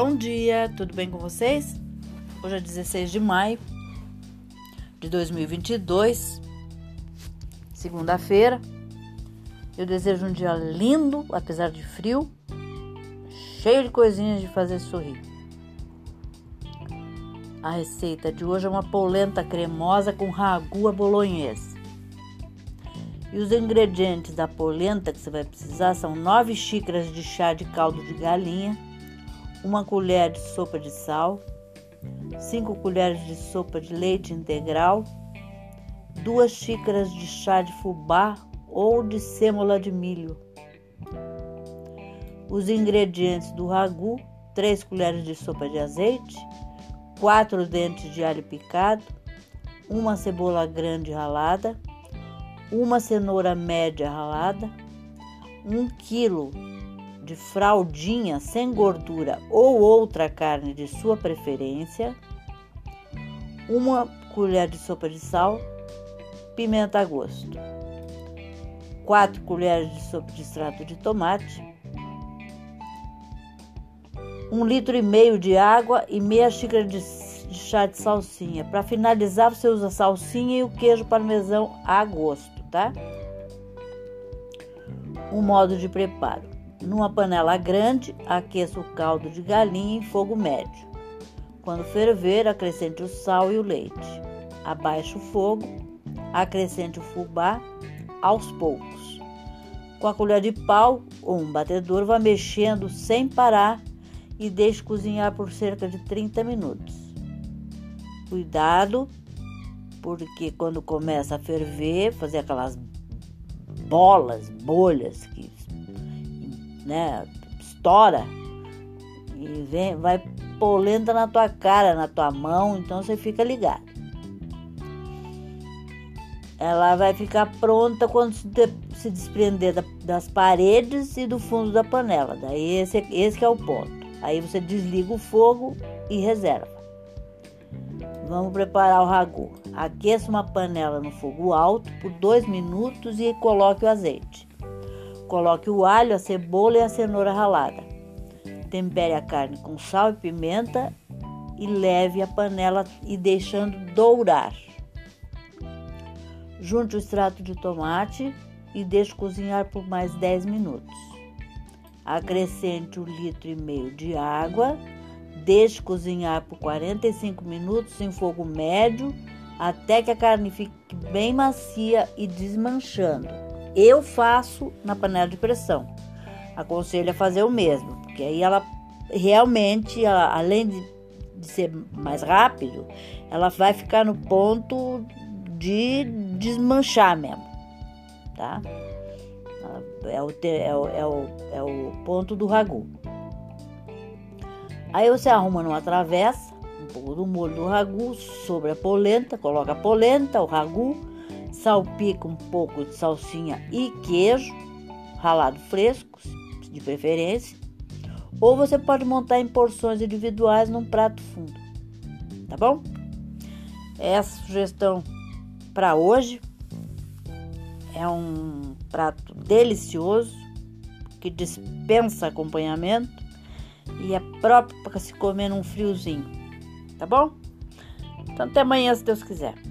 Bom dia, tudo bem com vocês? Hoje é 16 de maio de 2022, segunda-feira. Eu desejo um dia lindo, apesar de frio, cheio de coisinhas de fazer sorrir. A receita de hoje é uma polenta cremosa com ragu à bolonhesa. E os ingredientes da polenta que você vai precisar são 9 xícaras de chá de caldo de galinha, uma colher de sopa de sal, 5 colheres de sopa de leite integral, 2 xícaras de chá de fubá ou de sêmola de milho. Os ingredientes do ragu: 3 colheres de sopa de azeite, 4 dentes de alho picado, uma cebola grande ralada, uma cenoura média ralada, um quilo de fraldinha sem gordura ou outra carne de sua preferência, uma colher de sopa de sal, pimenta a gosto, quatro colheres de sopa de extrato de tomate, um litro e meio de água e meia xícara de, chá de salsinha. Para finalizar, você usa salsinha e o queijo parmesão a gosto tá? O modo de preparo: numa panela grande, aqueça o caldo de galinha em fogo médio. Quando ferver, acrescente o sal e o leite. Abaixe o fogo, acrescente o fubá aos poucos. Com a colher de pau ou um batedor, vá mexendo sem parar e deixe cozinhar por cerca de 30 minutos. Cuidado porque quando começa a ferver, fazer aquelas bolas, bolhas que né, estoura e vem, vai polenta na tua cara, na tua mão, então você fica ligado. Ela vai ficar pronta quando se, de, se desprender da, das paredes e do fundo da panela. Daí esse, esse é o ponto. Aí você desliga o fogo e reserva. Vamos preparar o ragu. Aqueça uma panela no fogo alto por dois minutos e coloque o azeite. Coloque o alho, a cebola e a cenoura ralada. Tempere a carne com sal e pimenta e leve a panela e deixando dourar. Junte o extrato de tomate e deixe cozinhar por mais 10 minutos. Acrescente um litro e meio de água Deixe cozinhar por 45 minutos em fogo médio até que a carne fique bem macia e desmanchando. Eu faço na panela de pressão. Aconselho a fazer o mesmo, porque aí ela realmente, ela, além de, de ser mais rápido, ela vai ficar no ponto de desmanchar mesmo, tá? É o, é o, é o, é o ponto do ragu. Aí você arruma numa travessa um pouco do molho do ragu sobre a polenta, coloca a polenta, o ragu, salpica um pouco de salsinha e queijo, ralado fresco, de preferência. Ou você pode montar em porções individuais num prato fundo. Tá bom? Essa sugestão para hoje é um prato delicioso que dispensa acompanhamento e é próprio para se comer num friozinho, tá bom? Então até amanhã, se Deus quiser.